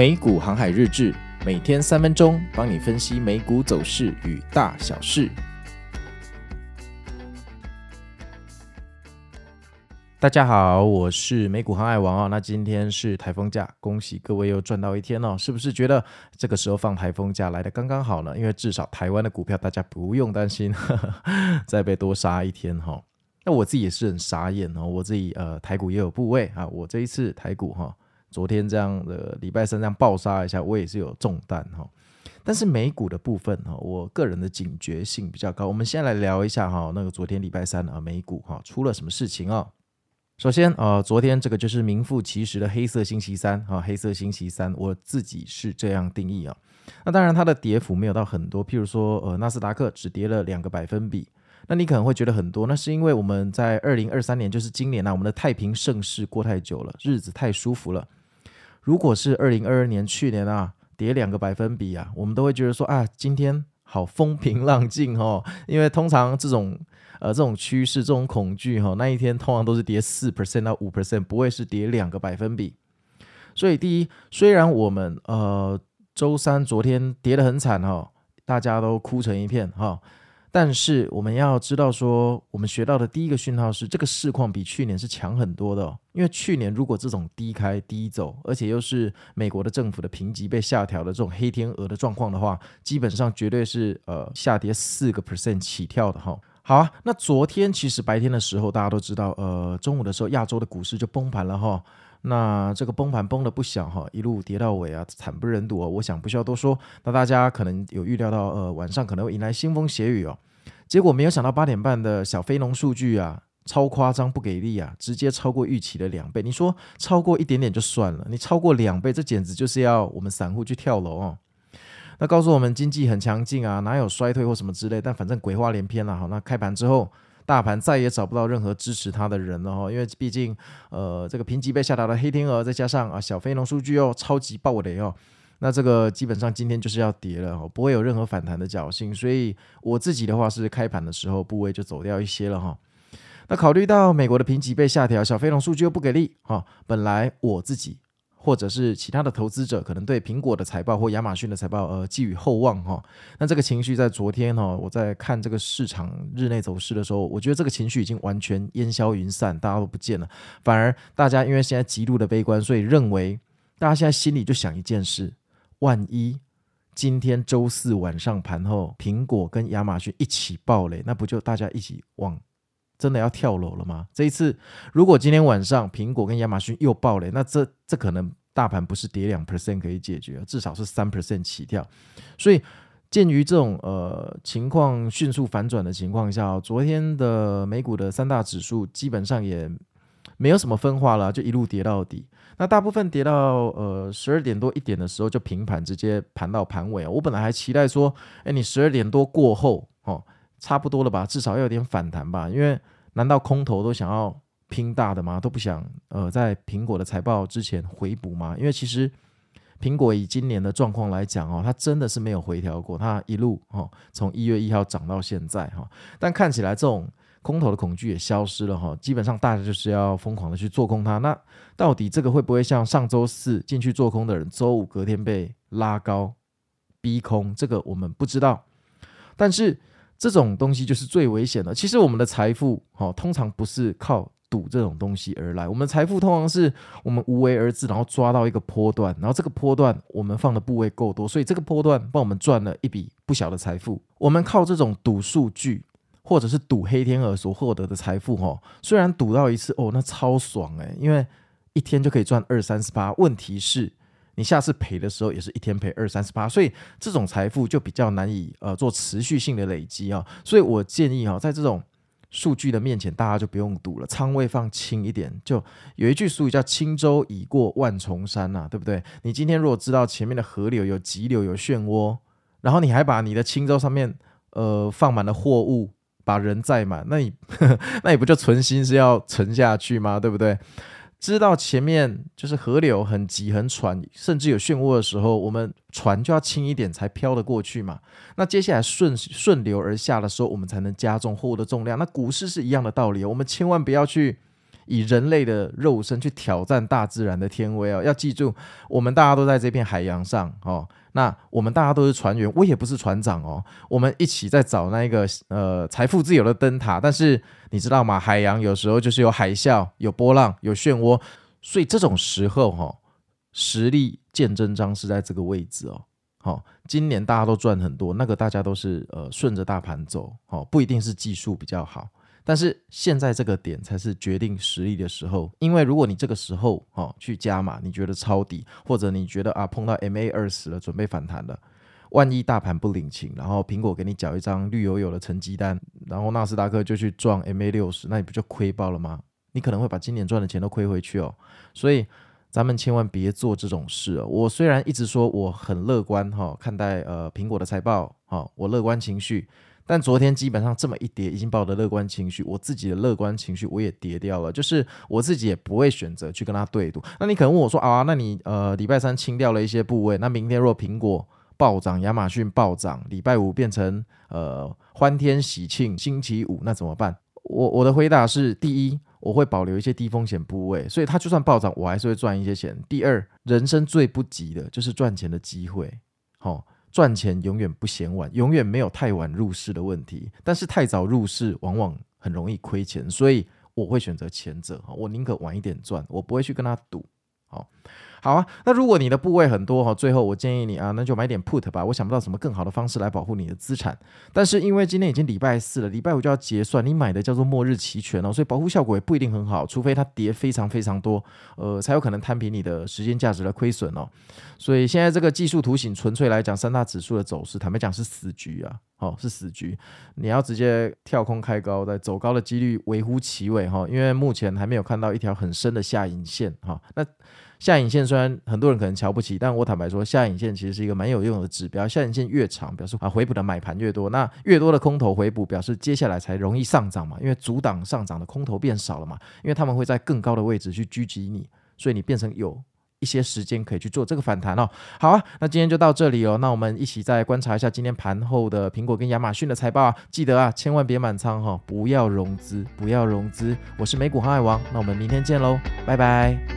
美股航海日志，每天三分钟，帮你分析美股走势与大小事。大家好，我是美股航海王啊。那今天是台风假，恭喜各位又赚到一天哦。是不是觉得这个时候放台风假来得刚刚好呢？因为至少台湾的股票大家不用担心呵 呵再被多杀一天哈、哦。那我自己也是很傻眼哦，我自己呃台股也有部位啊，我这一次台股哈。昨天这样的礼拜三这样暴杀一下，我也是有中弹哈。但是美股的部分哈，我个人的警觉性比较高。我们先来聊一下哈，那个昨天礼拜三啊，美股哈出了什么事情啊？首先呃，昨天这个就是名副其实的黑色星期三啊，黑色星期三，我自己是这样定义啊。那当然它的跌幅没有到很多，譬如说呃，纳斯达克只跌了两个百分比。那你可能会觉得很多，那是因为我们在二零二三年，就是今年啊，我们的太平盛世过太久了，日子太舒服了。如果是二零二二年去年啊，跌两个百分比啊，我们都会觉得说啊，今天好风平浪静哦，因为通常这种呃这种趋势、这种恐惧哈、哦，那一天通常都是跌四 percent 到五 percent，不会是跌两个百分比。所以第一，虽然我们呃周三昨天跌得很惨哈、哦，大家都哭成一片哈。哦但是我们要知道，说我们学到的第一个讯号是，这个市况比去年是强很多的哦。因为去年如果这种低开低走，而且又是美国的政府的评级被下调的这种黑天鹅的状况的话，基本上绝对是呃下跌四个 percent 起跳的哈。好啊，那昨天其实白天的时候，大家都知道，呃，中午的时候亚洲的股市就崩盘了哈。那这个崩盘崩的不小哈，一路跌到尾啊，惨不忍睹哦。我想不需要多说，那大家可能有预料到，呃，晚上可能会迎来腥风血雨哦。结果没有想到八点半的小非农数据啊，超夸张不给力啊，直接超过预期的两倍。你说超过一点点就算了，你超过两倍，这简直就是要我们散户去跳楼哦。那告诉我们经济很强劲啊，哪有衰退或什么之类？但反正鬼话连篇了哈。那开盘之后。大盘再也找不到任何支持它的人了哈，因为毕竟，呃，这个评级被下达的黑天鹅，再加上啊小非农数据又超级暴雷哦，那这个基本上今天就是要跌了哈，不会有任何反弹的侥幸，所以我自己的话是开盘的时候部位就走掉一些了哈。那考虑到美国的评级被下调，小非农数据又不给力哈，本来我自己。或者是其他的投资者可能对苹果的财报或亚马逊的财报呃寄予厚望哈，那这个情绪在昨天哈，我在看这个市场日内走势的时候，我觉得这个情绪已经完全烟消云散，大家都不见了，反而大家因为现在极度的悲观，所以认为大家现在心里就想一件事：万一今天周四晚上盘后苹果跟亚马逊一起爆雷，那不就大家一起往真的要跳楼了吗？这一次，如果今天晚上苹果跟亚马逊又爆雷，那这这可能大盘不是跌两 percent 可以解决，至少是三 percent 起跳。所以，鉴于这种呃情况迅速反转的情况下，昨天的美股的三大指数基本上也没有什么分化了，就一路跌到底。那大部分跌到呃十二点多一点的时候就平盘，直接盘到盘尾。我本来还期待说，哎，你十二点多过后，差不多了吧，至少要有点反弹吧。因为难道空头都想要拼大的吗？都不想呃在苹果的财报之前回补吗？因为其实苹果以今年的状况来讲哦，它真的是没有回调过，它一路哦从一月一号涨到现在哈。但看起来这种空头的恐惧也消失了哈，基本上大家就是要疯狂的去做空它。那到底这个会不会像上周四进去做空的人，周五隔天被拉高逼空？这个我们不知道，但是。这种东西就是最危险的。其实我们的财富，哈，通常不是靠赌这种东西而来。我们的财富通常是我们无为而治，然后抓到一个波段，然后这个波段我们放的部位够多，所以这个波段帮我们赚了一笔不小的财富。我们靠这种赌数据，或者是赌黑天鹅所获得的财富，哈，虽然赌到一次，哦，那超爽诶，因为一天就可以赚二三十八。问题是。你下次赔的时候也是一天赔二三十八，所以这种财富就比较难以呃做持续性的累积啊。所以我建议哈，在这种数据的面前，大家就不用赌了，仓位放轻一点。就有一句俗语叫“轻舟已过万重山”呐，对不对？你今天如果知道前面的河流有急流有漩涡，然后你还把你的轻舟上面呃放满了货物，把人载满，那你 那你不就存心是要沉下去吗？对不对？知道前面就是河流很急很喘，甚至有漩涡的时候，我们船就要轻一点才飘得过去嘛。那接下来顺顺流而下的时候，我们才能加重货物的重量。那股市是一样的道理，我们千万不要去以人类的肉身去挑战大自然的天威哦。要记住，我们大家都在这片海洋上哦。那我们大家都是船员，我也不是船长哦。我们一起在找那一个呃财富自由的灯塔。但是你知道吗？海洋有时候就是有海啸、有波浪、有漩涡，所以这种时候哈、哦，实力见真章是在这个位置哦。好、哦，今年大家都赚很多，那个大家都是呃顺着大盘走，哦，不一定是技术比较好。但是现在这个点才是决定实力的时候，因为如果你这个时候哦去加码，你觉得抄底，或者你觉得啊碰到 MA 二十了，准备反弹了，万一大盘不领情，然后苹果给你缴一张绿油油的成绩单，然后纳斯达克就去撞 MA 六十，那你不就亏爆了吗？你可能会把今年赚的钱都亏回去哦。所以咱们千万别做这种事哦。我虽然一直说我很乐观哈、哦，看待呃苹果的财报哈、哦，我乐观情绪。但昨天基本上这么一跌，已经把我的乐观情绪，我自己的乐观情绪我也跌掉了。就是我自己也不会选择去跟他对赌。那你可能问我说啊，那你呃礼拜三清掉了一些部位，那明天若苹果暴涨，亚马逊暴涨，礼拜五变成呃欢天喜庆，星期五那怎么办？我我的回答是：第一，我会保留一些低风险部位，所以它就算暴涨，我还是会赚一些钱。第二，人生最不急的就是赚钱的机会，好、赚钱永远不嫌晚，永远没有太晚入市的问题。但是太早入市往往很容易亏钱，所以我会选择前者。我宁可晚一点赚，我不会去跟他赌。好。好啊，那如果你的部位很多哈，最后我建议你啊，那就买点 put 吧。我想不到什么更好的方式来保护你的资产。但是因为今天已经礼拜四了，礼拜五就要结算，你买的叫做末日期权哦，所以保护效果也不一定很好，除非它跌非常非常多，呃，才有可能摊平你的时间价值的亏损哦。所以现在这个技术图形纯粹来讲，三大指数的走势，坦白讲是死局啊，哦，是死局。你要直接跳空开高，在走高的几率微乎其微哈，因为目前还没有看到一条很深的下影线哈。那下影线虽然很多人可能瞧不起，但我坦白说，下影线其实是一个蛮有用的指标。下影线越长，表示啊回补的买盘越多，那越多的空头回补，表示接下来才容易上涨嘛，因为阻挡上涨的空头变少了嘛，因为他们会在更高的位置去狙击你，所以你变成有一些时间可以去做这个反弹哦。好啊，那今天就到这里哦，那我们一起再观察一下今天盘后的苹果跟亚马逊的财报啊，记得啊，千万别满仓哈，不要融资，不要融资。我是美股航海王，那我们明天见喽，拜拜。